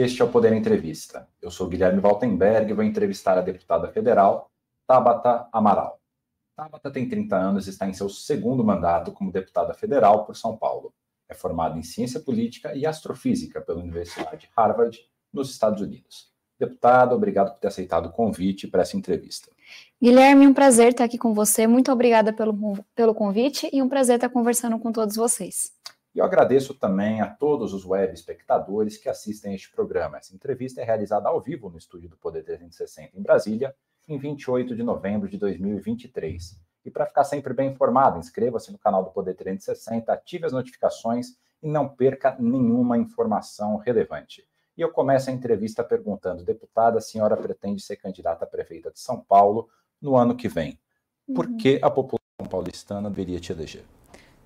Este é o Poder Entrevista. Eu sou Guilherme Waltenberg e vou entrevistar a deputada federal Tabata Amaral. Tabata tem 30 anos e está em seu segundo mandato como deputada federal por São Paulo. É formada em Ciência Política e Astrofísica pela Universidade Harvard, nos Estados Unidos. Deputada, obrigado por ter aceitado o convite para essa entrevista. Guilherme, um prazer estar aqui com você. Muito obrigada pelo, pelo convite e um prazer estar conversando com todos vocês. E eu agradeço também a todos os web espectadores que assistem a este programa. Essa entrevista é realizada ao vivo no estúdio do Poder 360 em Brasília, em 28 de novembro de 2023. E para ficar sempre bem informado, inscreva-se no canal do Poder 360, ative as notificações e não perca nenhuma informação relevante. E eu começo a entrevista perguntando: deputada, a senhora pretende ser candidata a prefeita de São Paulo no ano que vem. Por uhum. que a população paulistana deveria te eleger?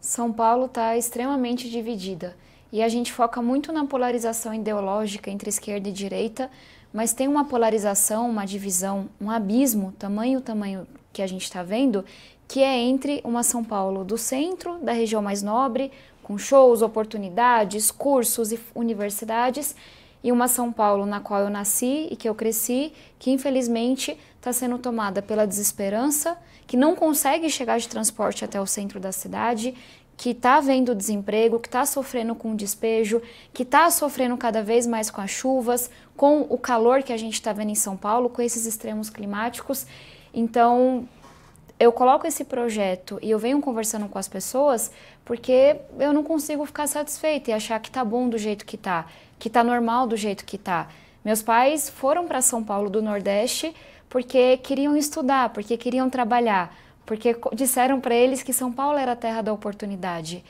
São Paulo está extremamente dividida. E a gente foca muito na polarização ideológica entre esquerda e direita, mas tem uma polarização, uma divisão, um abismo, tamanho tamanho que a gente está vendo, que é entre uma São Paulo do centro, da região mais nobre, com shows, oportunidades, cursos e universidades, e uma São Paulo na qual eu nasci e que eu cresci, que infelizmente está sendo tomada pela desesperança, que não consegue chegar de transporte até o centro da cidade, que está vendo desemprego, que está sofrendo com despejo, que está sofrendo cada vez mais com as chuvas, com o calor que a gente está vendo em São Paulo, com esses extremos climáticos. Então, eu coloco esse projeto e eu venho conversando com as pessoas porque eu não consigo ficar satisfeita e achar que tá bom do jeito que tá, que tá normal do jeito que tá. Meus pais foram para São Paulo do Nordeste porque queriam estudar, porque queriam trabalhar, porque disseram para eles que São Paulo era a terra da oportunidade.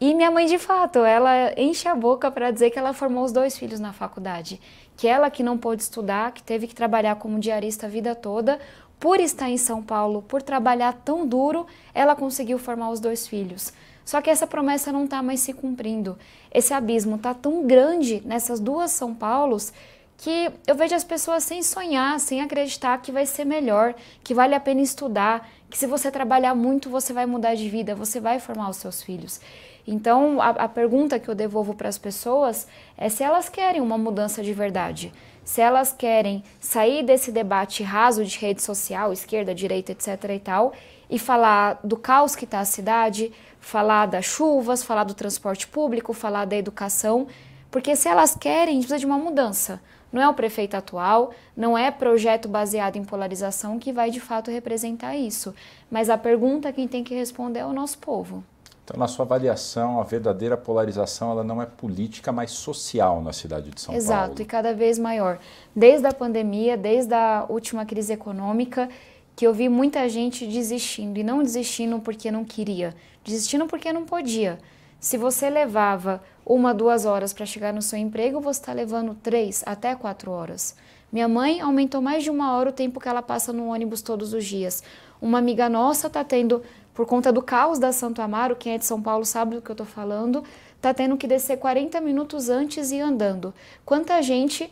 E minha mãe, de fato, ela enche a boca para dizer que ela formou os dois filhos na faculdade, que ela que não pôde estudar, que teve que trabalhar como diarista a vida toda, por estar em São Paulo, por trabalhar tão duro, ela conseguiu formar os dois filhos. Só que essa promessa não está mais se cumprindo. Esse abismo está tão grande nessas duas São Paulos que eu vejo as pessoas sem sonhar, sem acreditar que vai ser melhor, que vale a pena estudar, que se você trabalhar muito você vai mudar de vida, você vai formar os seus filhos. Então, a, a pergunta que eu devolvo para as pessoas é se elas querem uma mudança de verdade, se elas querem sair desse debate raso de rede social, esquerda, direita, etc. e tal, e falar do caos que está a cidade, falar das chuvas, falar do transporte público, falar da educação, porque se elas querem, precisa de uma mudança. Não é o prefeito atual, não é projeto baseado em polarização que vai de fato representar isso. Mas a pergunta quem tem que responder é o nosso povo. Então, na sua avaliação, a verdadeira polarização ela não é política, mas social na cidade de São Exato, Paulo. Exato, e cada vez maior. Desde a pandemia, desde a última crise econômica, que eu vi muita gente desistindo, e não desistindo porque não queria, desistindo porque não podia. Se você levava uma, duas horas para chegar no seu emprego, você está levando três até quatro horas. Minha mãe aumentou mais de uma hora o tempo que ela passa no ônibus todos os dias. Uma amiga nossa está tendo, por conta do caos da Santo Amaro, quem é de São Paulo sabe do que eu estou falando, está tendo que descer 40 minutos antes e andando. Quanta gente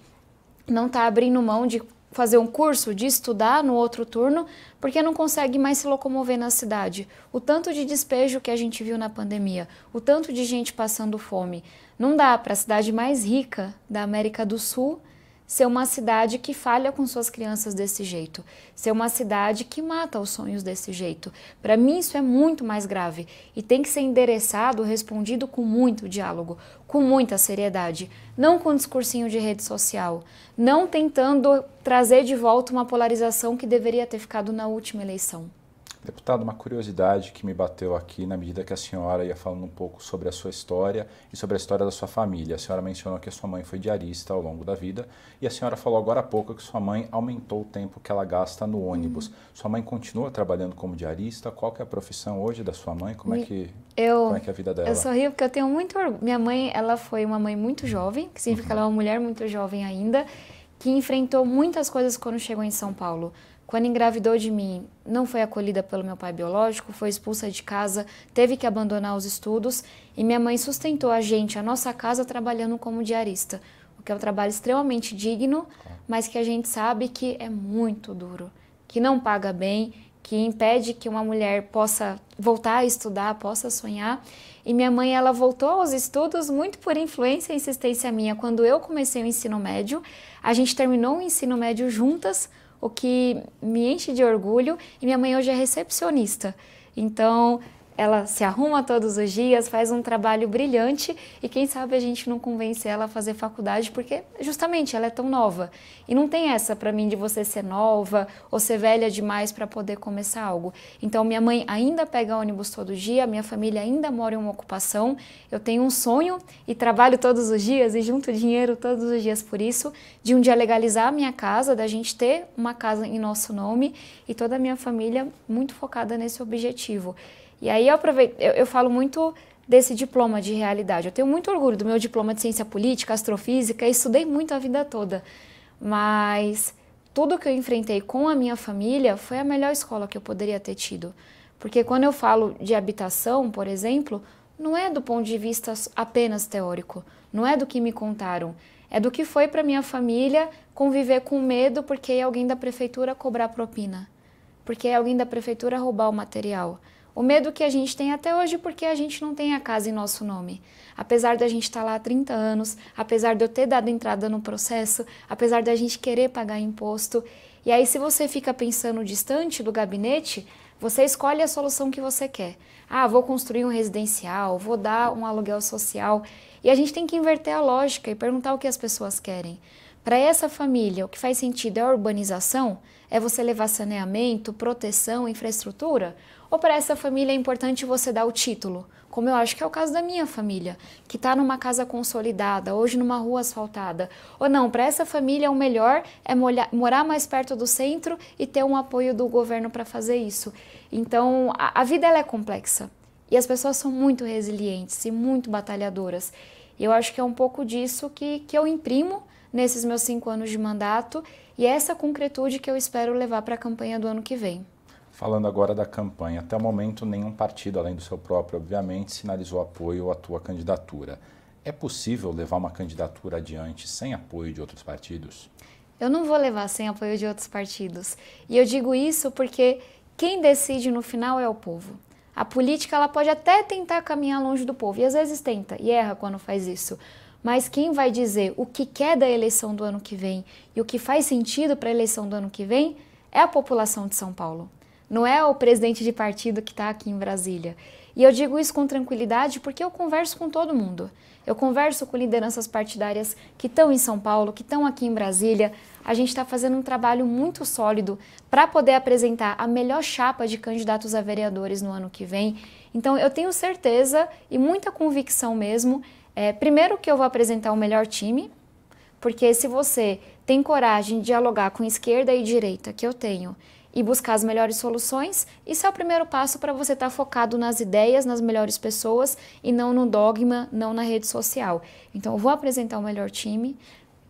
não está abrindo mão de fazer um curso, de estudar no outro turno, porque não consegue mais se locomover na cidade. O tanto de despejo que a gente viu na pandemia, o tanto de gente passando fome. Não dá para a cidade mais rica da América do Sul ser uma cidade que falha com suas crianças desse jeito, ser uma cidade que mata os sonhos desse jeito. Para mim, isso é muito mais grave e tem que ser endereçado, respondido com muito diálogo, com muita seriedade, não com discursinho de rede social, não tentando trazer de volta uma polarização que deveria ter ficado na última eleição. Deputado, uma curiosidade que me bateu aqui na medida que a senhora ia falando um pouco sobre a sua história e sobre a história da sua família. A senhora mencionou que a sua mãe foi diarista ao longo da vida e a senhora falou agora há pouco que sua mãe aumentou o tempo que ela gasta no ônibus. Uhum. Sua mãe continua trabalhando como diarista? Qual é a profissão hoje da sua mãe? Como é que, eu, como é, que é a vida dela? Eu sorrio porque eu tenho muito orgulho. Minha mãe, ela foi uma mãe muito jovem, que significa uhum. que ela é uma mulher muito jovem ainda, que enfrentou muitas coisas quando chegou em São Paulo quando engravidou de mim, não foi acolhida pelo meu pai biológico, foi expulsa de casa, teve que abandonar os estudos e minha mãe sustentou a gente, a nossa casa, trabalhando como diarista, o que é um trabalho extremamente digno, mas que a gente sabe que é muito duro, que não paga bem, que impede que uma mulher possa voltar a estudar, possa sonhar. E minha mãe, ela voltou aos estudos muito por influência e insistência minha. Quando eu comecei o ensino médio, a gente terminou o ensino médio juntas, o que me enche de orgulho. E minha mãe hoje é recepcionista. Então, ela se arruma todos os dias, faz um trabalho brilhante e quem sabe a gente não convence ela a fazer faculdade porque justamente ela é tão nova. E não tem essa para mim de você ser nova ou ser velha demais para poder começar algo. Então minha mãe ainda pega ônibus todo dia, minha família ainda mora em uma ocupação. Eu tenho um sonho e trabalho todos os dias e junto dinheiro todos os dias por isso, de um dia legalizar a minha casa, da gente ter uma casa em nosso nome e toda a minha família muito focada nesse objetivo. E aí eu aproveito, eu, eu falo muito desse diploma de realidade. Eu tenho muito orgulho do meu diploma de ciência política, astrofísica, estudei muito a vida toda. Mas tudo que eu enfrentei com a minha família foi a melhor escola que eu poderia ter tido. Porque quando eu falo de habitação, por exemplo, não é do ponto de vista apenas teórico, não é do que me contaram, é do que foi para minha família conviver com medo porque alguém da prefeitura cobrar propina, porque alguém da prefeitura roubar o material. O medo que a gente tem até hoje porque a gente não tem a casa em nosso nome. Apesar da gente estar tá lá há 30 anos, apesar de eu ter dado entrada no processo, apesar da gente querer pagar imposto. E aí, se você fica pensando distante do gabinete, você escolhe a solução que você quer. Ah, vou construir um residencial, vou dar um aluguel social. E a gente tem que inverter a lógica e perguntar o que as pessoas querem. Para essa família, o que faz sentido é a urbanização? É você levar saneamento, proteção, infraestrutura? Ou para essa família é importante você dar o título, como eu acho que é o caso da minha família, que está numa casa consolidada, hoje numa rua asfaltada. Ou não, para essa família o melhor é morar mais perto do centro e ter um apoio do governo para fazer isso. Então, a, a vida é complexa e as pessoas são muito resilientes e muito batalhadoras. E eu acho que é um pouco disso que, que eu imprimo nesses meus cinco anos de mandato e é essa concretude que eu espero levar para a campanha do ano que vem. Falando agora da campanha, até o momento nenhum partido, além do seu próprio, obviamente, sinalizou apoio à tua candidatura. É possível levar uma candidatura adiante sem apoio de outros partidos? Eu não vou levar sem apoio de outros partidos. E eu digo isso porque quem decide no final é o povo. A política ela pode até tentar caminhar longe do povo, e às vezes tenta e erra quando faz isso. Mas quem vai dizer o que quer da eleição do ano que vem e o que faz sentido para a eleição do ano que vem é a população de São Paulo. Não é o presidente de partido que está aqui em Brasília. E eu digo isso com tranquilidade porque eu converso com todo mundo. Eu converso com lideranças partidárias que estão em São Paulo, que estão aqui em Brasília. A gente está fazendo um trabalho muito sólido para poder apresentar a melhor chapa de candidatos a vereadores no ano que vem. Então, eu tenho certeza e muita convicção mesmo. É, primeiro, que eu vou apresentar o melhor time, porque se você tem coragem de dialogar com esquerda e direita, que eu tenho, e buscar as melhores soluções, isso é o primeiro passo para você estar tá focado nas ideias, nas melhores pessoas e não no dogma, não na rede social. Então, eu vou apresentar o melhor time,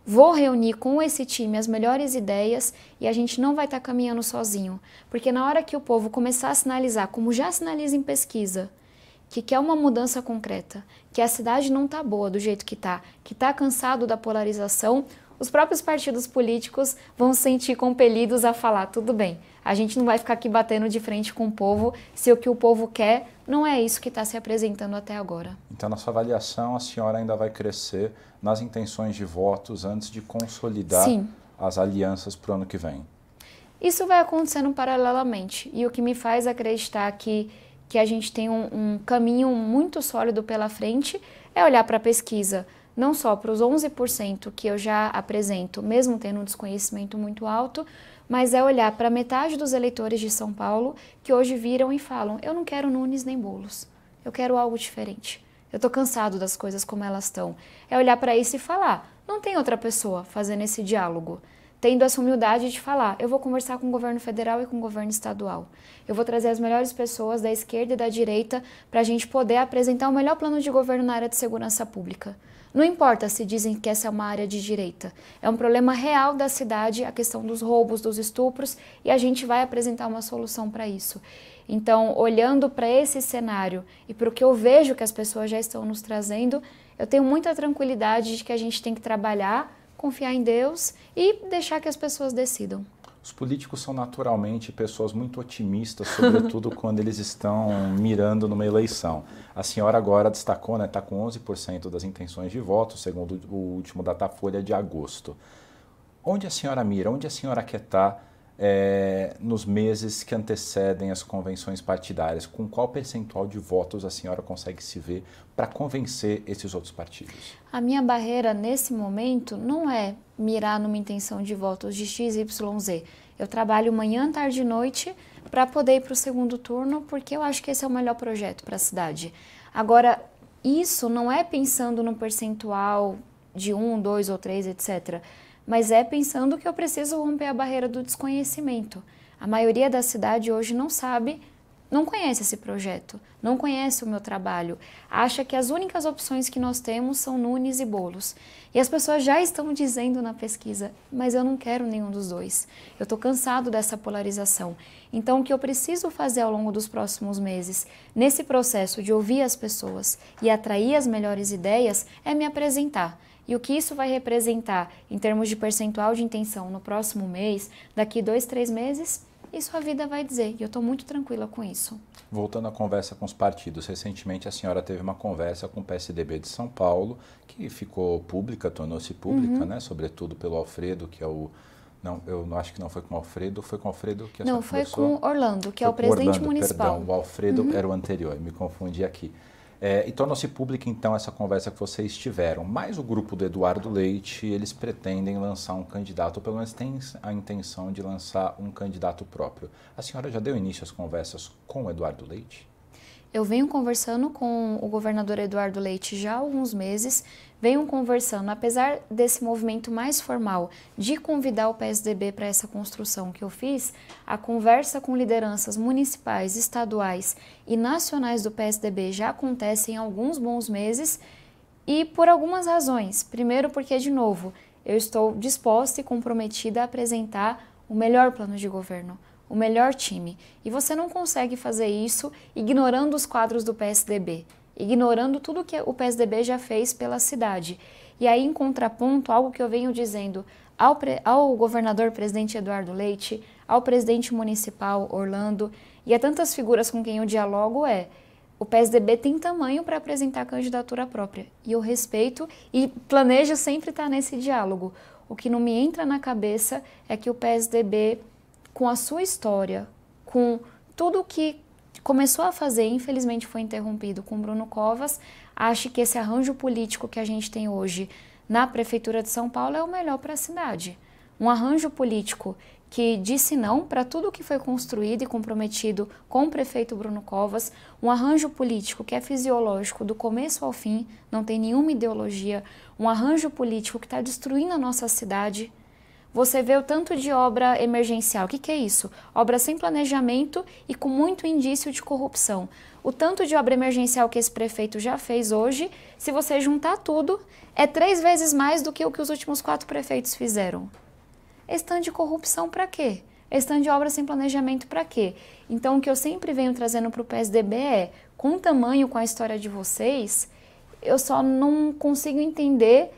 vou reunir com esse time as melhores ideias e a gente não vai estar tá caminhando sozinho, porque na hora que o povo começar a sinalizar, como já sinaliza em pesquisa, que quer uma mudança concreta, que a cidade não está boa do jeito que está, que está cansado da polarização, os próprios partidos políticos vão se sentir compelidos a falar: tudo bem, a gente não vai ficar aqui batendo de frente com o povo se o que o povo quer não é isso que está se apresentando até agora. Então, na sua avaliação, a senhora ainda vai crescer nas intenções de votos antes de consolidar Sim. as alianças para o ano que vem? Isso vai acontecendo paralelamente e o que me faz acreditar que, que a gente tem um, um caminho muito sólido pela frente é olhar para a pesquisa não só para os 11% que eu já apresento, mesmo tendo um desconhecimento muito alto, mas é olhar para metade dos eleitores de São Paulo que hoje viram e falam: eu não quero Nunes nem Bolos, eu quero algo diferente. Eu estou cansado das coisas como elas estão. É olhar para isso e falar: não tem outra pessoa fazendo esse diálogo. Tendo essa humildade de falar, eu vou conversar com o governo federal e com o governo estadual. Eu vou trazer as melhores pessoas da esquerda e da direita para a gente poder apresentar o melhor plano de governo na área de segurança pública. Não importa se dizem que essa é uma área de direita. É um problema real da cidade a questão dos roubos, dos estupros, e a gente vai apresentar uma solução para isso. Então, olhando para esse cenário e para o que eu vejo que as pessoas já estão nos trazendo, eu tenho muita tranquilidade de que a gente tem que trabalhar, confiar em Deus e deixar que as pessoas decidam. Os políticos são naturalmente pessoas muito otimistas, sobretudo quando eles estão mirando numa eleição. A senhora agora destacou, está né, tá com 11% das intenções de voto, segundo o último Datafolha de agosto. Onde a senhora mira? Onde a senhora quer estar tá, é, nos meses que antecedem as convenções partidárias? Com qual percentual de votos a senhora consegue se ver para convencer esses outros partidos? A minha barreira nesse momento não é mirar numa intenção de votos de X, Y, Z. Eu trabalho manhã, tarde e noite para poder ir para o segundo turno, porque eu acho que esse é o melhor projeto para a cidade. Agora, isso não é pensando no percentual de um, dois ou três, etc mas é pensando que eu preciso romper a barreira do desconhecimento. A maioria da cidade hoje não sabe, não conhece esse projeto, não conhece o meu trabalho, acha que as únicas opções que nós temos são Nunes e Bolos. E as pessoas já estão dizendo na pesquisa, mas eu não quero nenhum dos dois. Eu estou cansado dessa polarização. Então, o que eu preciso fazer ao longo dos próximos meses, nesse processo de ouvir as pessoas e atrair as melhores ideias, é me apresentar e o que isso vai representar em termos de percentual de intenção no próximo mês, daqui dois, três meses, isso a vida vai dizer. E eu estou muito tranquila com isso. Voltando à conversa com os partidos, recentemente a senhora teve uma conversa com o PSDB de São Paulo, que ficou pública, tornou-se pública, uhum. né? Sobretudo pelo Alfredo, que é o não, eu não acho que não foi com o Alfredo, foi com o Alfredo que a Não, foi com Orlando, que é foi é o presidente Orlando, municipal. Perdão, o Alfredo uhum. era o anterior, me confundi aqui. É, e torna-se pública então essa conversa que vocês tiveram. Mas o grupo do Eduardo Leite, eles pretendem lançar um candidato, ou pelo menos tem a intenção de lançar um candidato próprio. A senhora já deu início às conversas com o Eduardo Leite? Eu venho conversando com o governador Eduardo Leite já há alguns meses, venho conversando, apesar desse movimento mais formal de convidar o PSDB para essa construção que eu fiz, a conversa com lideranças municipais, estaduais e nacionais do PSDB já acontece em alguns bons meses e por algumas razões. Primeiro, porque, de novo, eu estou disposta e comprometida a apresentar o melhor plano de governo o melhor time. E você não consegue fazer isso ignorando os quadros do PSDB, ignorando tudo que o PSDB já fez pela cidade. E aí, em contraponto, algo que eu venho dizendo ao, ao governador presidente Eduardo Leite, ao presidente municipal Orlando e a tantas figuras com quem eu dialogo é o PSDB tem tamanho para apresentar candidatura própria. E eu respeito e planejo sempre estar nesse diálogo. O que não me entra na cabeça é que o PSDB com a sua história, com tudo que começou a fazer, infelizmente foi interrompido com Bruno Covas, acho que esse arranjo político que a gente tem hoje na Prefeitura de São Paulo é o melhor para a cidade. Um arranjo político que disse não para tudo que foi construído e comprometido com o prefeito Bruno Covas, um arranjo político que é fisiológico do começo ao fim, não tem nenhuma ideologia, um arranjo político que está destruindo a nossa cidade você vê o tanto de obra emergencial. O que, que é isso? Obra sem planejamento e com muito indício de corrupção. O tanto de obra emergencial que esse prefeito já fez hoje, se você juntar tudo, é três vezes mais do que o que os últimos quatro prefeitos fizeram. Esse de corrupção para quê? Esse de obra sem planejamento para quê? Então, o que eu sempre venho trazendo para o PSDB é, com o tamanho, com a história de vocês, eu só não consigo entender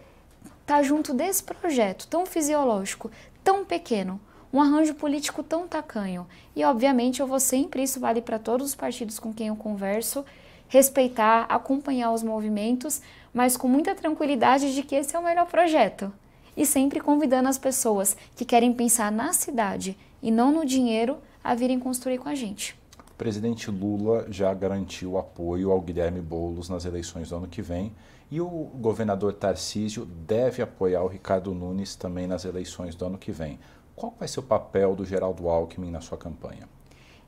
tá junto desse projeto tão fisiológico, tão pequeno, um arranjo político tão tacanho. E obviamente eu vou sempre, isso vale para todos os partidos com quem eu converso, respeitar, acompanhar os movimentos, mas com muita tranquilidade de que esse é o melhor projeto. E sempre convidando as pessoas que querem pensar na cidade e não no dinheiro a virem construir com a gente. O presidente Lula já garantiu apoio ao Guilherme Boulos nas eleições do ano que vem e o governador Tarcísio deve apoiar o Ricardo Nunes também nas eleições do ano que vem. Qual vai ser o papel do Geraldo Alckmin na sua campanha?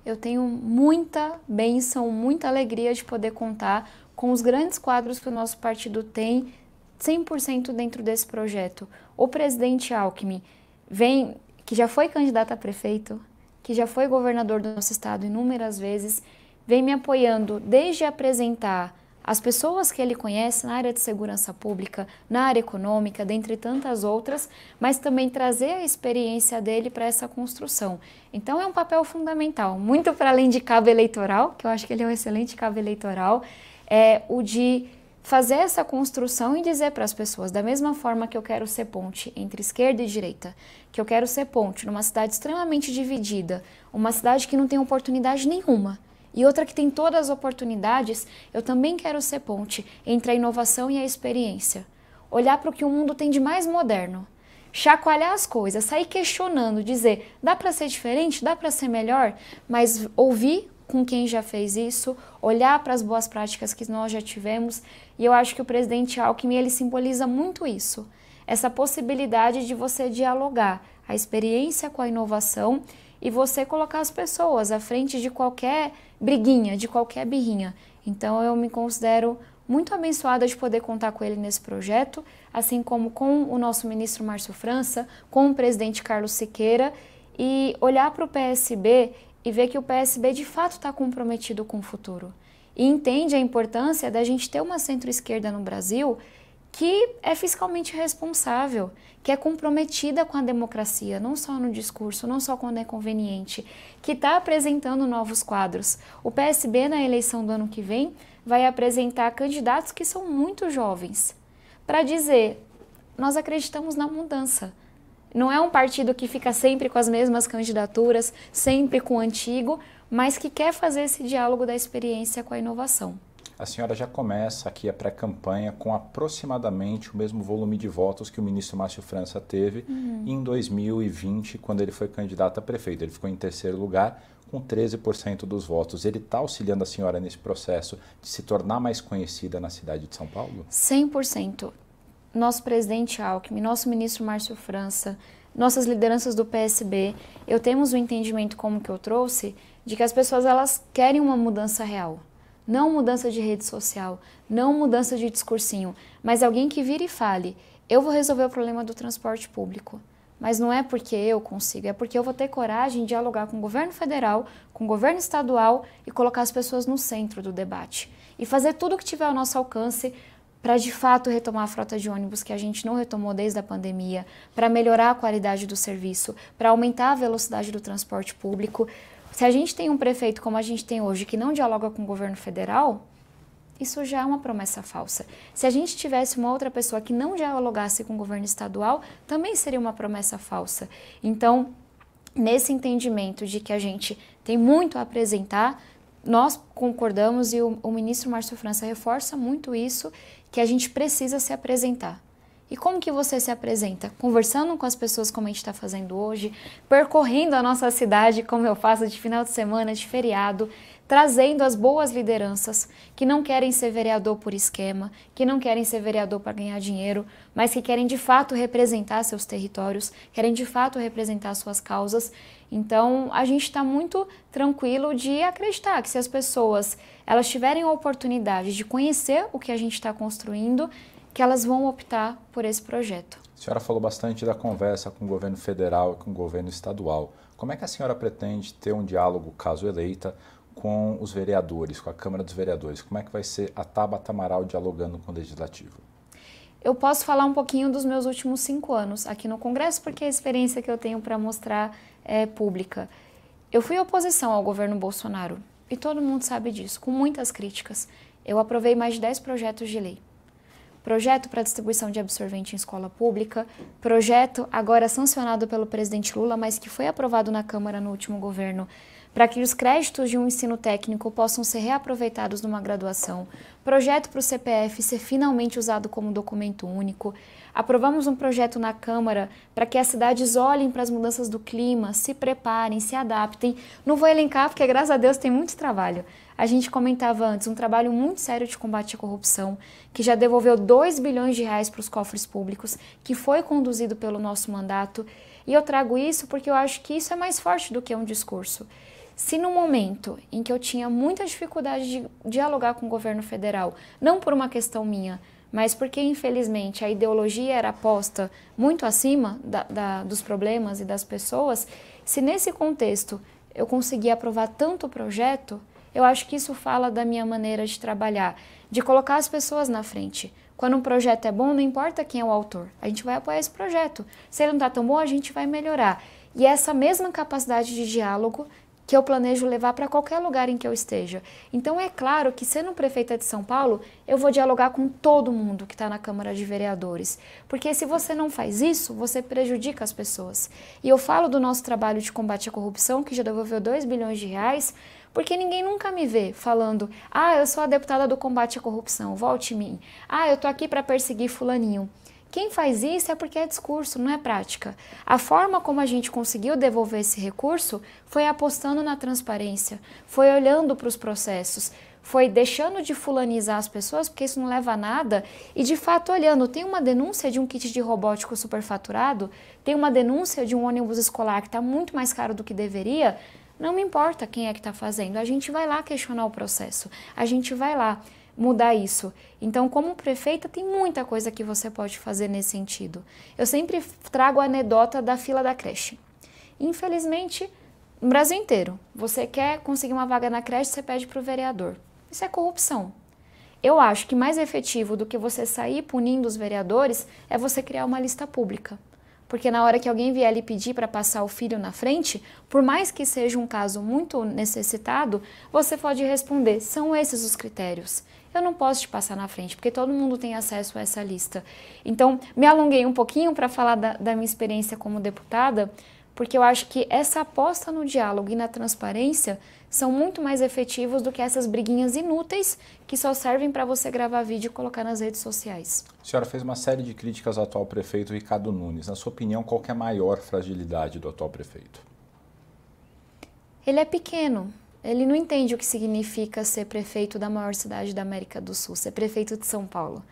Eu tenho muita bênção, muita alegria de poder contar com os grandes quadros que o nosso partido tem 100% dentro desse projeto. O presidente Alckmin vem, que já foi candidato a prefeito, que já foi governador do nosso estado inúmeras vezes, vem me apoiando desde apresentar as pessoas que ele conhece na área de segurança pública, na área econômica, dentre tantas outras, mas também trazer a experiência dele para essa construção. Então é um papel fundamental, muito para além de cabo eleitoral, que eu acho que ele é um excelente cabo eleitoral, é o de fazer essa construção e dizer para as pessoas, da mesma forma que eu quero ser ponte entre esquerda e direita, que eu quero ser ponte numa cidade extremamente dividida, uma cidade que não tem oportunidade nenhuma, e outra que tem todas as oportunidades, eu também quero ser ponte entre a inovação e a experiência. Olhar para o que o mundo tem de mais moderno, chacoalhar as coisas, sair questionando, dizer, dá para ser diferente, dá para ser melhor, mas ouvir com quem já fez isso, olhar para as boas práticas que nós já tivemos, e eu acho que o presidente Alckmin ele simboliza muito isso, essa possibilidade de você dialogar a experiência com a inovação e você colocar as pessoas à frente de qualquer briguinha, de qualquer birrinha. Então eu me considero muito abençoada de poder contar com ele nesse projeto, assim como com o nosso ministro Márcio França, com o presidente Carlos Siqueira, e olhar para o PSB e ver que o PSB de fato está comprometido com o futuro. E entende a importância da gente ter uma centro-esquerda no Brasil que é fiscalmente responsável, que é comprometida com a democracia, não só no discurso, não só quando é conveniente, que está apresentando novos quadros. O PSB, na eleição do ano que vem, vai apresentar candidatos que são muito jovens, para dizer: nós acreditamos na mudança. Não é um partido que fica sempre com as mesmas candidaturas, sempre com o antigo, mas que quer fazer esse diálogo da experiência com a inovação. A senhora já começa aqui a pré-campanha com aproximadamente o mesmo volume de votos que o ministro Márcio França teve uhum. em 2020, quando ele foi candidato a prefeito. Ele ficou em terceiro lugar com 13% dos votos. Ele está auxiliando a senhora nesse processo de se tornar mais conhecida na cidade de São Paulo? 100% nosso presidente Alckmin, nosso ministro Márcio França, nossas lideranças do PSB, eu temos o um entendimento como que eu trouxe de que as pessoas elas querem uma mudança real. Não mudança de rede social, não mudança de discursinho, mas alguém que vire e fale: eu vou resolver o problema do transporte público. Mas não é porque eu consigo, é porque eu vou ter coragem de dialogar com o governo federal, com o governo estadual e colocar as pessoas no centro do debate. E fazer tudo o que tiver ao nosso alcance para de fato retomar a frota de ônibus que a gente não retomou desde a pandemia, para melhorar a qualidade do serviço, para aumentar a velocidade do transporte público. Se a gente tem um prefeito como a gente tem hoje que não dialoga com o governo federal, isso já é uma promessa falsa. Se a gente tivesse uma outra pessoa que não dialogasse com o governo estadual, também seria uma promessa falsa. Então, nesse entendimento de que a gente tem muito a apresentar, nós concordamos e o, o ministro Márcio França reforça muito isso que a gente precisa se apresentar. E como que você se apresenta? Conversando com as pessoas como a gente está fazendo hoje, percorrendo a nossa cidade como eu faço de final de semana, de feriado, trazendo as boas lideranças que não querem ser vereador por esquema, que não querem ser vereador para ganhar dinheiro, mas que querem de fato representar seus territórios, querem de fato representar suas causas. Então, a gente está muito tranquilo de acreditar que se as pessoas elas tiverem a oportunidade de conhecer o que a gente está construindo, que elas vão optar por esse projeto. A senhora falou bastante da conversa com o governo federal e com o governo estadual. Como é que a senhora pretende ter um diálogo, caso eleita, com os vereadores, com a Câmara dos Vereadores? Como é que vai ser a Tabata Amaral dialogando com o Legislativo? Eu posso falar um pouquinho dos meus últimos cinco anos aqui no Congresso, porque a experiência que eu tenho para mostrar é pública. Eu fui oposição ao governo Bolsonaro, e todo mundo sabe disso, com muitas críticas. Eu aprovei mais de 10 projetos de lei. Projeto para distribuição de absorvente em escola pública, projeto agora sancionado pelo presidente Lula, mas que foi aprovado na Câmara no último governo para que os créditos de um ensino técnico possam ser reaproveitados numa graduação, projeto para o CPF ser finalmente usado como documento único. Aprovamos um projeto na Câmara para que as cidades olhem para as mudanças do clima, se preparem, se adaptem. Não vou elencar porque, graças a Deus, tem muito trabalho. A gente comentava antes um trabalho muito sério de combate à corrupção, que já devolveu 2 bilhões de reais para os cofres públicos, que foi conduzido pelo nosso mandato. E eu trago isso porque eu acho que isso é mais forte do que um discurso. Se no momento em que eu tinha muita dificuldade de dialogar com o governo federal, não por uma questão minha, mas porque infelizmente a ideologia era posta muito acima da, da, dos problemas e das pessoas, se nesse contexto eu conseguir aprovar tanto projeto, eu acho que isso fala da minha maneira de trabalhar, de colocar as pessoas na frente. Quando um projeto é bom, não importa quem é o autor, a gente vai apoiar esse projeto. Se ele não está tão bom, a gente vai melhorar. E essa mesma capacidade de diálogo que eu planejo levar para qualquer lugar em que eu esteja. Então é claro que sendo prefeita de São Paulo, eu vou dialogar com todo mundo que está na Câmara de Vereadores, porque se você não faz isso, você prejudica as pessoas. E eu falo do nosso trabalho de combate à corrupção, que já devolveu 2 bilhões de reais, porque ninguém nunca me vê falando: "Ah, eu sou a deputada do combate à corrupção, volte em mim. Ah, eu tô aqui para perseguir fulaninho". Quem faz isso é porque é discurso, não é prática. A forma como a gente conseguiu devolver esse recurso foi apostando na transparência, foi olhando para os processos, foi deixando de fulanizar as pessoas, porque isso não leva a nada, e de fato olhando, tem uma denúncia de um kit de robótico superfaturado, tem uma denúncia de um ônibus escolar que está muito mais caro do que deveria, não me importa quem é que está fazendo, a gente vai lá questionar o processo, a gente vai lá mudar isso. Então, como prefeita, tem muita coisa que você pode fazer nesse sentido. Eu sempre trago a anedota da fila da creche. Infelizmente, no Brasil inteiro, você quer conseguir uma vaga na creche, você pede para o vereador. Isso é corrupção. Eu acho que mais efetivo do que você sair punindo os vereadores é você criar uma lista pública. Porque na hora que alguém vier lhe pedir para passar o filho na frente, por mais que seja um caso muito necessitado, você pode responder: são esses os critérios eu não posso te passar na frente, porque todo mundo tem acesso a essa lista. Então, me alonguei um pouquinho para falar da, da minha experiência como deputada, porque eu acho que essa aposta no diálogo e na transparência são muito mais efetivos do que essas briguinhas inúteis que só servem para você gravar vídeo e colocar nas redes sociais. A senhora fez uma série de críticas ao atual prefeito Ricardo Nunes. Na sua opinião, qual é a maior fragilidade do atual prefeito? Ele é pequeno, ele não entende o que significa ser prefeito da maior cidade da América do Sul, ser prefeito de São Paulo.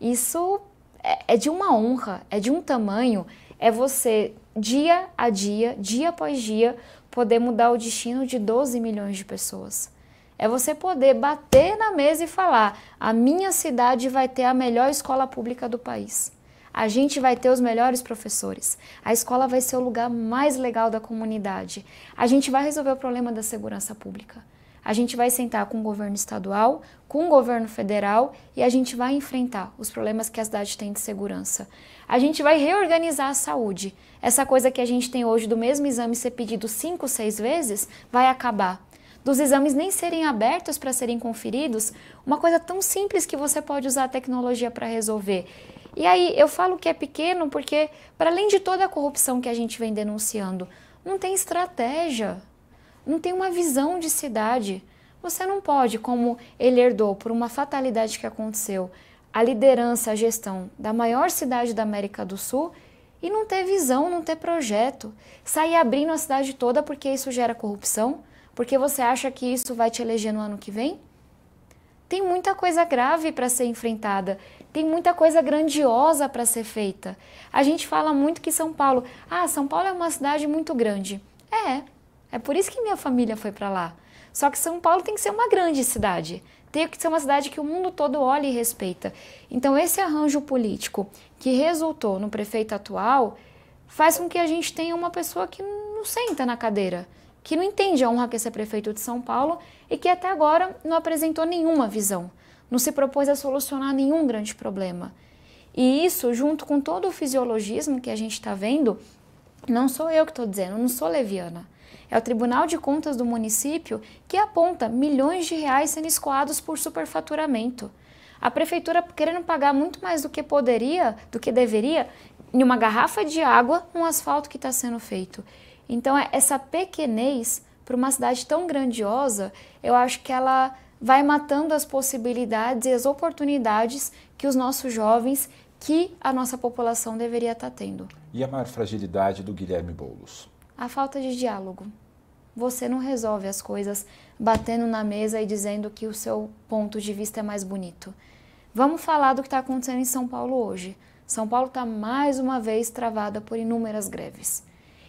Isso é, é de uma honra, é de um tamanho, é você, dia a dia, dia após dia, poder mudar o destino de 12 milhões de pessoas. É você poder bater na mesa e falar: a minha cidade vai ter a melhor escola pública do país a gente vai ter os melhores professores, a escola vai ser o lugar mais legal da comunidade, a gente vai resolver o problema da segurança pública. A gente vai sentar com o governo estadual, com o governo federal e a gente vai enfrentar os problemas que a cidade tem de segurança. A gente vai reorganizar a saúde. Essa coisa que a gente tem hoje do mesmo exame ser pedido cinco, seis vezes vai acabar dos exames nem serem abertos para serem conferidos, uma coisa tão simples que você pode usar a tecnologia para resolver. E aí eu falo que é pequeno porque, para além de toda a corrupção que a gente vem denunciando, não tem estratégia, não tem uma visão de cidade. Você não pode, como ele herdou por uma fatalidade que aconteceu, a liderança, a gestão da maior cidade da América do Sul e não ter visão, não ter projeto, sair abrindo a cidade toda porque isso gera corrupção, porque você acha que isso vai te eleger no ano que vem? Tem muita coisa grave para ser enfrentada, tem muita coisa grandiosa para ser feita. A gente fala muito que São Paulo, ah, São Paulo é uma cidade muito grande. É, é por isso que minha família foi para lá. Só que São Paulo tem que ser uma grande cidade. Tem que ser uma cidade que o mundo todo olha e respeita. Então, esse arranjo político que resultou no prefeito atual faz com que a gente tenha uma pessoa que não senta na cadeira que não entende a honra que é ser prefeito de São Paulo e que até agora não apresentou nenhuma visão, não se propôs a solucionar nenhum grande problema. E isso, junto com todo o fisiologismo que a gente está vendo, não sou eu que estou dizendo, não sou leviana. É o Tribunal de Contas do município que aponta milhões de reais sendo escoados por superfaturamento. A prefeitura querendo pagar muito mais do que poderia, do que deveria, em uma garrafa de água, um asfalto que está sendo feito. Então, é, essa pequenez para uma cidade tão grandiosa, eu acho que ela vai matando as possibilidades e as oportunidades que os nossos jovens, que a nossa população deveria estar tá tendo. E a maior fragilidade do Guilherme Boulos? A falta de diálogo. Você não resolve as coisas batendo na mesa e dizendo que o seu ponto de vista é mais bonito. Vamos falar do que está acontecendo em São Paulo hoje. São Paulo está mais uma vez travada por inúmeras greves.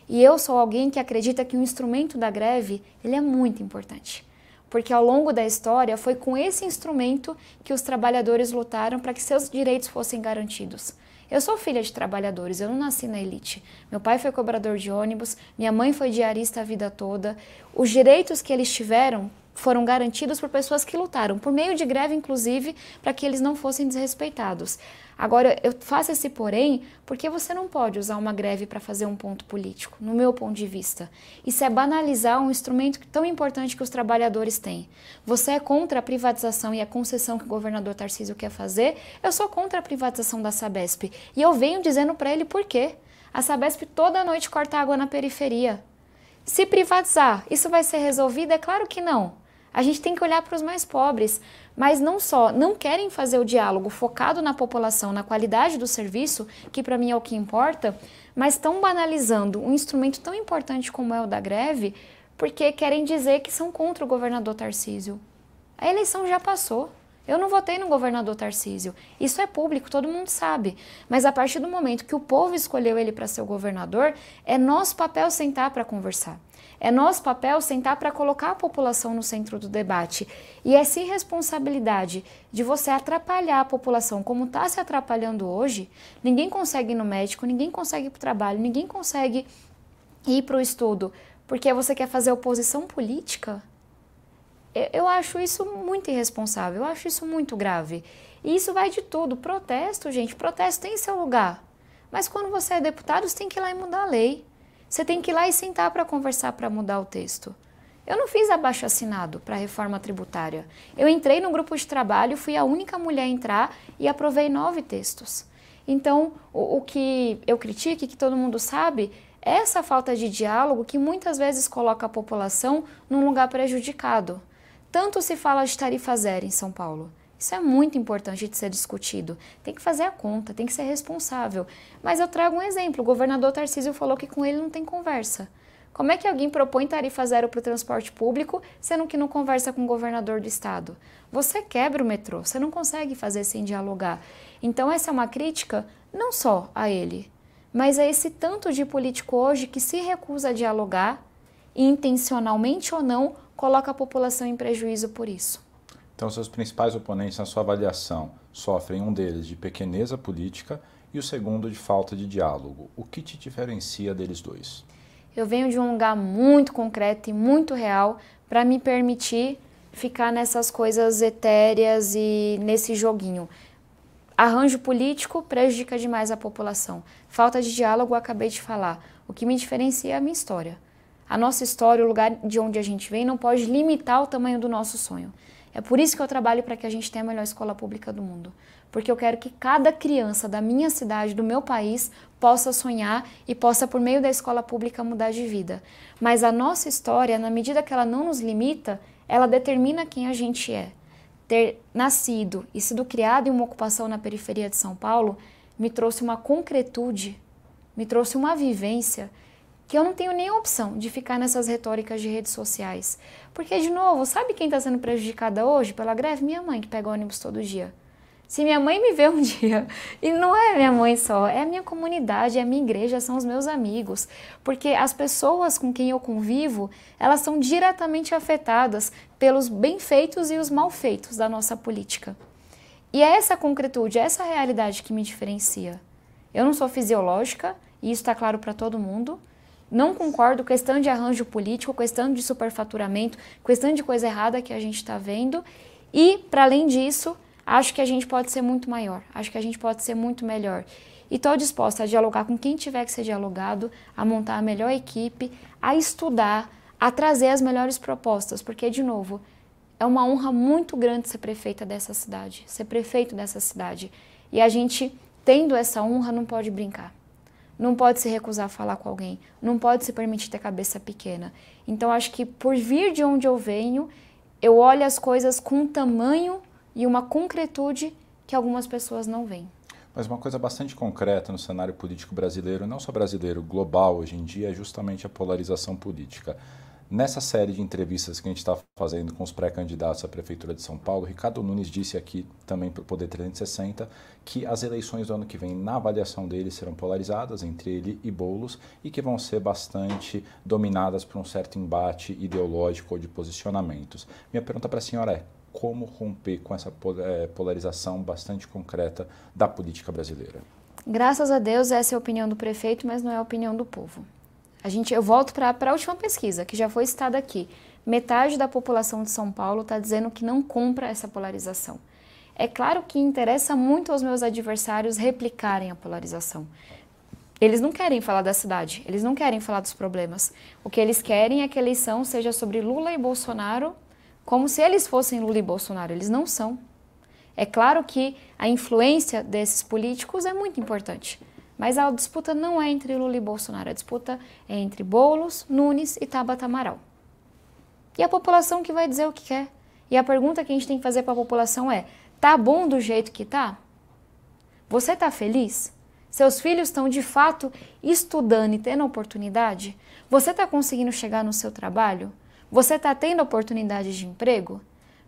E eu sou alguém que acredita que o instrumento da greve ele é muito importante. Porque ao longo da história foi com esse instrumento que os trabalhadores lutaram para que seus direitos fossem garantidos. Eu sou filha de trabalhadores, eu não nasci na elite. Meu pai foi cobrador de ônibus, minha mãe foi diarista a vida toda. Os direitos que eles tiveram foram garantidos por pessoas que lutaram, por meio de greve, inclusive, para que eles não fossem desrespeitados. Agora, eu faço esse porém porque você não pode usar uma greve para fazer um ponto político, no meu ponto de vista. Isso é banalizar um instrumento tão importante que os trabalhadores têm. Você é contra a privatização e a concessão que o governador Tarcísio quer fazer, eu sou contra a privatização da Sabesp. E eu venho dizendo para ele por quê. A Sabesp toda noite corta água na periferia. Se privatizar, isso vai ser resolvido? É claro que não. A gente tem que olhar para os mais pobres, mas não só, não querem fazer o diálogo focado na população, na qualidade do serviço, que para mim é o que importa, mas estão banalizando um instrumento tão importante como é o da greve, porque querem dizer que são contra o governador Tarcísio. A eleição já passou. Eu não votei no governador Tarcísio. Isso é público, todo mundo sabe. Mas a partir do momento que o povo escolheu ele para ser o governador, é nosso papel sentar para conversar. É nosso papel sentar para colocar a população no centro do debate. E essa irresponsabilidade de você atrapalhar a população como está se atrapalhando hoje, ninguém consegue ir no médico, ninguém consegue ir para o trabalho, ninguém consegue ir para o estudo, porque você quer fazer oposição política. Eu acho isso muito irresponsável, eu acho isso muito grave. E isso vai de tudo. Protesto, gente, protesto tem seu lugar. Mas quando você é deputado, você tem que ir lá e mudar a lei. Você tem que ir lá e sentar para conversar para mudar o texto. Eu não fiz abaixo assinado para a reforma tributária. Eu entrei no grupo de trabalho, fui a única mulher a entrar e aprovei nove textos. Então, o, o que eu critico que todo mundo sabe é essa falta de diálogo que muitas vezes coloca a população num lugar prejudicado. Tanto se fala de tarifa zero em São Paulo. Isso é muito importante de ser discutido. Tem que fazer a conta, tem que ser responsável. Mas eu trago um exemplo. O governador Tarcísio falou que com ele não tem conversa. Como é que alguém propõe tarifa zero para o transporte público, sendo que não conversa com o governador do estado? Você quebra o metrô, você não consegue fazer sem dialogar. Então, essa é uma crítica não só a ele, mas a esse tanto de político hoje que se recusa a dialogar, intencionalmente ou não, coloca a população em prejuízo por isso. Então, seus principais oponentes, na sua avaliação, sofrem um deles de pequeneza política e o segundo de falta de diálogo. O que te diferencia deles dois? Eu venho de um lugar muito concreto e muito real para me permitir ficar nessas coisas etéreas e nesse joguinho. Arranjo político prejudica demais a população. Falta de diálogo, acabei de falar. O que me diferencia é a minha história. A nossa história, o lugar de onde a gente vem, não pode limitar o tamanho do nosso sonho. É por isso que eu trabalho para que a gente tenha a melhor escola pública do mundo. Porque eu quero que cada criança da minha cidade, do meu país, possa sonhar e possa, por meio da escola pública, mudar de vida. Mas a nossa história, na medida que ela não nos limita, ela determina quem a gente é. Ter nascido e sido criado em uma ocupação na periferia de São Paulo me trouxe uma concretude, me trouxe uma vivência que eu não tenho nem a opção de ficar nessas retóricas de redes sociais. Porque, de novo, sabe quem está sendo prejudicada hoje pela greve? Minha mãe, que pega ônibus todo dia. Se minha mãe me vê um dia, e não é minha mãe só, é a minha comunidade, é a minha igreja, são os meus amigos. Porque as pessoas com quem eu convivo, elas são diretamente afetadas pelos bem-feitos e os mal-feitos da nossa política. E é essa concretude, é essa realidade que me diferencia. Eu não sou fisiológica, e isso está claro para todo mundo. Não concordo questão de arranjo político, questão de superfaturamento, questão de coisa errada que a gente está vendo. E, para além disso, acho que a gente pode ser muito maior, acho que a gente pode ser muito melhor. E estou disposta a dialogar com quem tiver que ser dialogado, a montar a melhor equipe, a estudar, a trazer as melhores propostas, porque, de novo, é uma honra muito grande ser prefeita dessa cidade, ser prefeito dessa cidade. E a gente, tendo essa honra, não pode brincar não pode se recusar a falar com alguém, não pode se permitir ter cabeça pequena. Então acho que por vir de onde eu venho, eu olho as coisas com um tamanho e uma concretude que algumas pessoas não veem. Mas uma coisa bastante concreta no cenário político brasileiro, não só brasileiro, global hoje em dia, é justamente a polarização política. Nessa série de entrevistas que a gente está fazendo com os pré-candidatos à Prefeitura de São Paulo, Ricardo Nunes disse aqui também para o Poder 360 que as eleições do ano que vem, na avaliação dele, serão polarizadas entre ele e Boulos e que vão ser bastante dominadas por um certo embate ideológico ou de posicionamentos. Minha pergunta para a senhora é: como romper com essa eh, polarização bastante concreta da política brasileira? Graças a Deus, essa é a opinião do prefeito, mas não é a opinião do povo. A gente, eu volto para a última pesquisa, que já foi citada aqui. Metade da população de São Paulo está dizendo que não compra essa polarização. É claro que interessa muito aos meus adversários replicarem a polarização. Eles não querem falar da cidade, eles não querem falar dos problemas. O que eles querem é que a eleição seja sobre Lula e Bolsonaro, como se eles fossem Lula e Bolsonaro. Eles não são. É claro que a influência desses políticos é muito importante, mas a disputa não é entre Lula e Bolsonaro, a disputa é entre Bolos, Nunes e Tabata Amaral. E a população que vai dizer o que quer. E a pergunta que a gente tem que fazer para a população é: Tá bom do jeito que tá? Você tá feliz? Seus filhos estão de fato estudando e tendo oportunidade? Você está conseguindo chegar no seu trabalho? Você está tendo oportunidade de emprego?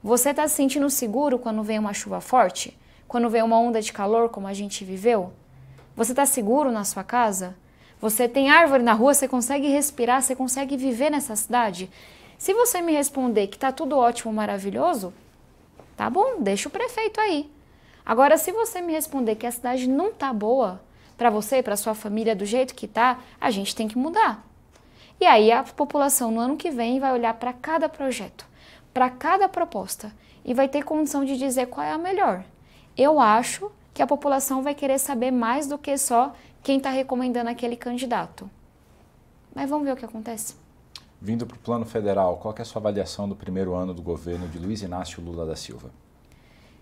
Você está se sentindo seguro quando vem uma chuva forte? Quando vem uma onda de calor como a gente viveu? Você está seguro na sua casa? Você tem árvore na rua, você consegue respirar, você consegue viver nessa cidade? Se você me responder que está tudo ótimo, maravilhoso, Tá bom, deixa o prefeito aí. Agora, se você me responder que a cidade não tá boa para você, para sua família do jeito que tá, a gente tem que mudar. E aí a população no ano que vem vai olhar para cada projeto, para cada proposta e vai ter condição de dizer qual é a melhor. Eu acho que a população vai querer saber mais do que só quem está recomendando aquele candidato. Mas vamos ver o que acontece. Vindo para o plano federal, qual é a sua avaliação do primeiro ano do governo de Luiz Inácio Lula da Silva?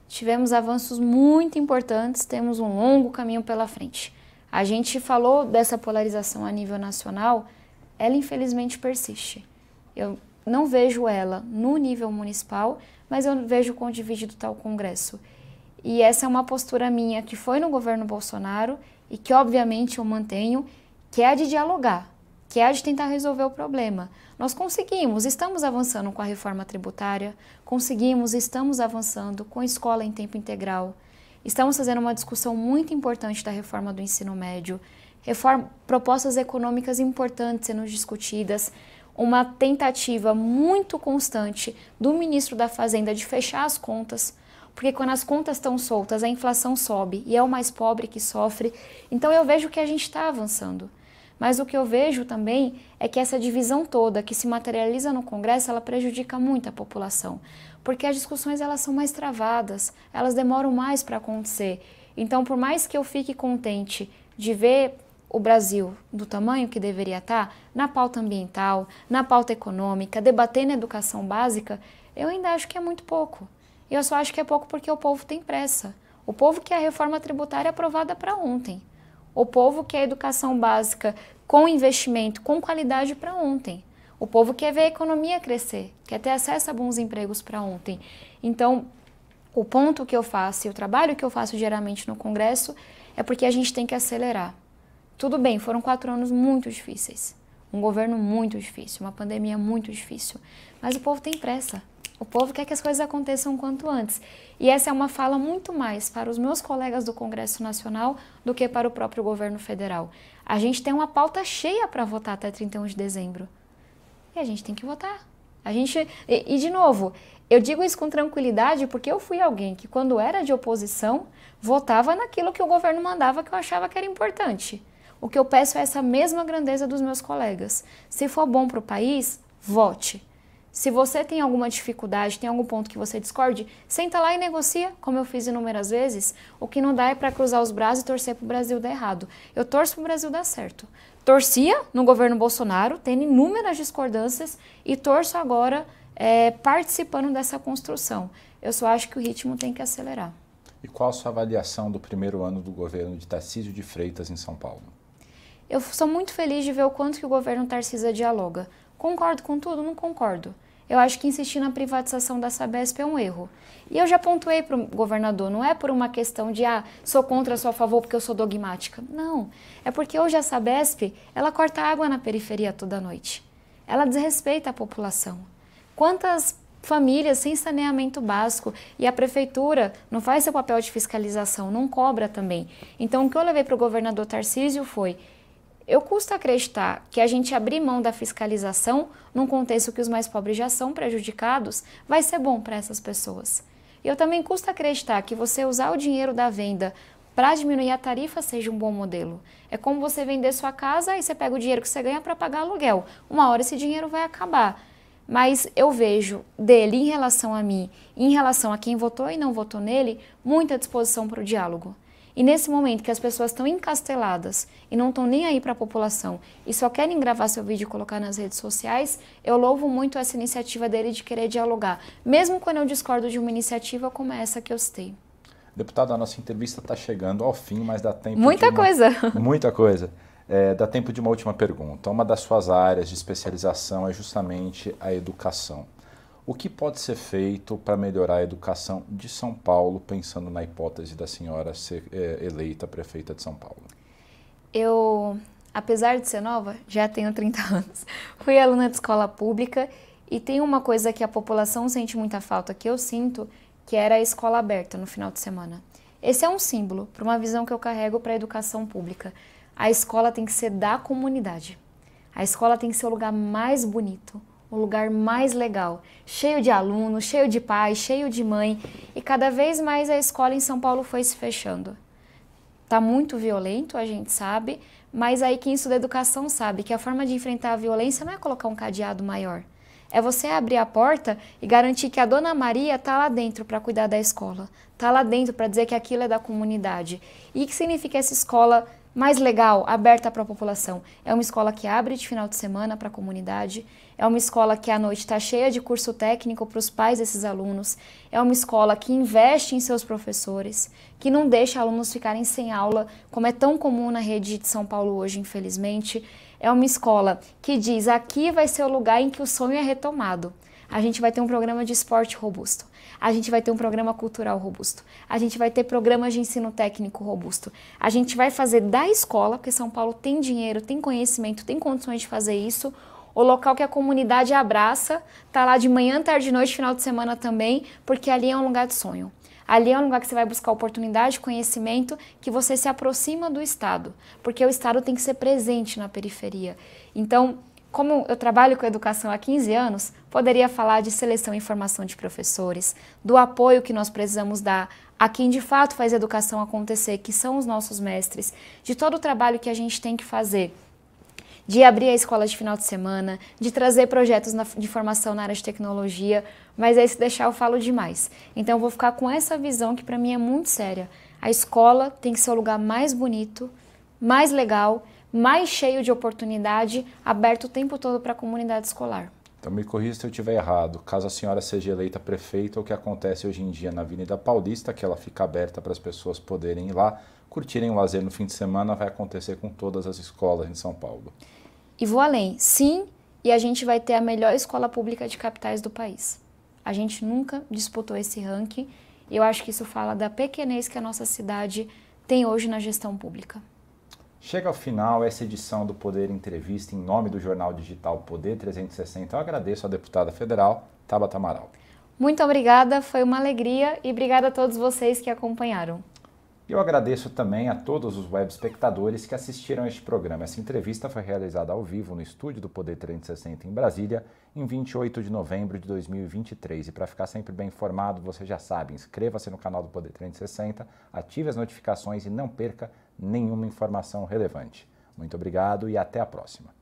Tivemos avanços muito importantes, temos um longo caminho pela frente. A gente falou dessa polarização a nível nacional, ela infelizmente persiste. Eu não vejo ela no nível municipal, mas eu vejo com dividido tal Congresso. E essa é uma postura minha que foi no governo Bolsonaro e que obviamente eu mantenho, que é a de dialogar, que é a de tentar resolver o problema. Nós conseguimos, estamos avançando com a reforma tributária, conseguimos, estamos avançando com a escola em tempo integral, estamos fazendo uma discussão muito importante da reforma do ensino médio, reforma, propostas econômicas importantes sendo discutidas, uma tentativa muito constante do ministro da Fazenda de fechar as contas, porque quando as contas estão soltas, a inflação sobe e é o mais pobre que sofre. Então eu vejo que a gente está avançando. Mas o que eu vejo também é que essa divisão toda que se materializa no Congresso, ela prejudica muito a população, porque as discussões elas são mais travadas, elas demoram mais para acontecer. Então, por mais que eu fique contente de ver o Brasil do tamanho que deveria estar, tá, na pauta ambiental, na pauta econômica, debatendo educação básica, eu ainda acho que é muito pouco. E eu só acho que é pouco porque o povo tem pressa. O povo quer a reforma tributária aprovada para ontem. O povo quer educação básica com investimento, com qualidade para ontem. O povo quer ver a economia crescer, quer ter acesso a bons empregos para ontem. Então, o ponto que eu faço e o trabalho que eu faço geralmente no Congresso é porque a gente tem que acelerar. Tudo bem, foram quatro anos muito difíceis, um governo muito difícil, uma pandemia muito difícil, mas o povo tem pressa. O povo quer que as coisas aconteçam quanto antes. E essa é uma fala muito mais para os meus colegas do Congresso Nacional do que para o próprio governo federal. A gente tem uma pauta cheia para votar até 31 de dezembro. E a gente tem que votar. A gente e, e, de novo, eu digo isso com tranquilidade porque eu fui alguém que quando era de oposição, votava naquilo que o governo mandava que eu achava que era importante. O que eu peço é essa mesma grandeza dos meus colegas. Se for bom para o país, vote. Se você tem alguma dificuldade, tem algum ponto que você discorde, senta lá e negocia, como eu fiz inúmeras vezes. O que não dá é para cruzar os braços e torcer para o Brasil dar errado. Eu torço para o Brasil dar certo. Torcia no governo Bolsonaro, tendo inúmeras discordâncias, e torço agora é, participando dessa construção. Eu só acho que o ritmo tem que acelerar. E qual a sua avaliação do primeiro ano do governo de Tarcísio de Freitas em São Paulo? Eu sou muito feliz de ver o quanto que o governo Tarcísio dialoga. Concordo com tudo? Não concordo. Eu acho que insistir na privatização da Sabesp é um erro. E eu já pontuei para o governador, não é por uma questão de, ah, sou contra, sou a favor porque eu sou dogmática. Não, é porque hoje a Sabesp, ela corta água na periferia toda noite. Ela desrespeita a população. Quantas famílias sem saneamento básico e a prefeitura não faz seu papel de fiscalização, não cobra também. Então, o que eu levei para o governador Tarcísio foi: eu custo acreditar que a gente abrir mão da fiscalização num contexto que os mais pobres já são prejudicados vai ser bom para essas pessoas. E eu também custa acreditar que você usar o dinheiro da venda para diminuir a tarifa seja um bom modelo. É como você vender sua casa e você pega o dinheiro que você ganha para pagar aluguel. Uma hora esse dinheiro vai acabar. mas eu vejo dele em relação a mim, em relação a quem votou e não votou nele, muita disposição para o diálogo. E nesse momento que as pessoas estão encasteladas e não estão nem aí para a população e só querem gravar seu vídeo e colocar nas redes sociais, eu louvo muito essa iniciativa dele de querer dialogar, mesmo quando eu discordo de uma iniciativa como essa que eu citei. Deputado, a nossa entrevista está chegando ao fim, mas dá tempo Muita de uma... coisa. Muita coisa. É, dá tempo de uma última pergunta. Uma das suas áreas de especialização é justamente a educação. O que pode ser feito para melhorar a educação de São Paulo, pensando na hipótese da senhora ser é, eleita prefeita de São Paulo? Eu, apesar de ser nova, já tenho 30 anos. Fui aluna de escola pública e tem uma coisa que a população sente muita falta, que eu sinto, que era a escola aberta no final de semana. Esse é um símbolo para uma visão que eu carrego para a educação pública. A escola tem que ser da comunidade. A escola tem que ser o lugar mais bonito, o lugar mais legal, cheio de alunos, cheio de pais, cheio de mãe, e cada vez mais a escola em São Paulo foi se fechando. Tá muito violento, a gente sabe, mas aí quem estuda educação sabe que a forma de enfrentar a violência não é colocar um cadeado maior. É você abrir a porta e garantir que a dona Maria tá lá dentro para cuidar da escola, tá lá dentro para dizer que aquilo é da comunidade. E o que significa essa escola mais legal, aberta para a população. É uma escola que abre de final de semana para a comunidade, é uma escola que à noite está cheia de curso técnico para os pais desses alunos, é uma escola que investe em seus professores, que não deixa alunos ficarem sem aula, como é tão comum na rede de São Paulo hoje, infelizmente. É uma escola que diz: aqui vai ser o lugar em que o sonho é retomado. A gente vai ter um programa de esporte robusto a gente vai ter um programa cultural robusto, a gente vai ter programas de ensino técnico robusto, a gente vai fazer da escola, porque São Paulo tem dinheiro, tem conhecimento, tem condições de fazer isso, o local que a comunidade abraça, tá lá de manhã, tarde, noite, final de semana também, porque ali é um lugar de sonho. Ali é um lugar que você vai buscar oportunidade, conhecimento, que você se aproxima do Estado, porque o Estado tem que ser presente na periferia. Então, como eu trabalho com educação há 15 anos, poderia falar de seleção e formação de professores, do apoio que nós precisamos dar a quem de fato faz a educação acontecer, que são os nossos mestres, de todo o trabalho que a gente tem que fazer de abrir a escola de final de semana, de trazer projetos de formação na área de tecnologia, mas aí se deixar eu falo demais. Então eu vou ficar com essa visão que para mim é muito séria. A escola tem que ser o lugar mais bonito, mais legal mais cheio de oportunidade, aberto o tempo todo para a comunidade escolar. Então me corrija se eu estiver errado. Caso a senhora seja eleita prefeita, o que acontece hoje em dia na Avenida Paulista, que ela fica aberta para as pessoas poderem ir lá, curtirem o lazer no fim de semana, vai acontecer com todas as escolas em São Paulo. E vou além. Sim, e a gente vai ter a melhor escola pública de capitais do país. A gente nunca disputou esse ranking. Eu acho que isso fala da pequenez que a nossa cidade tem hoje na gestão pública. Chega ao final essa edição do Poder Entrevista em nome do jornal digital Poder 360. Eu agradeço à deputada federal Tabata Amaral. Muito obrigada, foi uma alegria e obrigada a todos vocês que acompanharam. Eu agradeço também a todos os web espectadores que assistiram a este programa. Essa entrevista foi realizada ao vivo no estúdio do Poder 360 em Brasília, em 28 de novembro de 2023. E para ficar sempre bem informado, você já sabe, inscreva-se no canal do Poder 360, ative as notificações e não perca nenhuma informação relevante. Muito obrigado e até a próxima.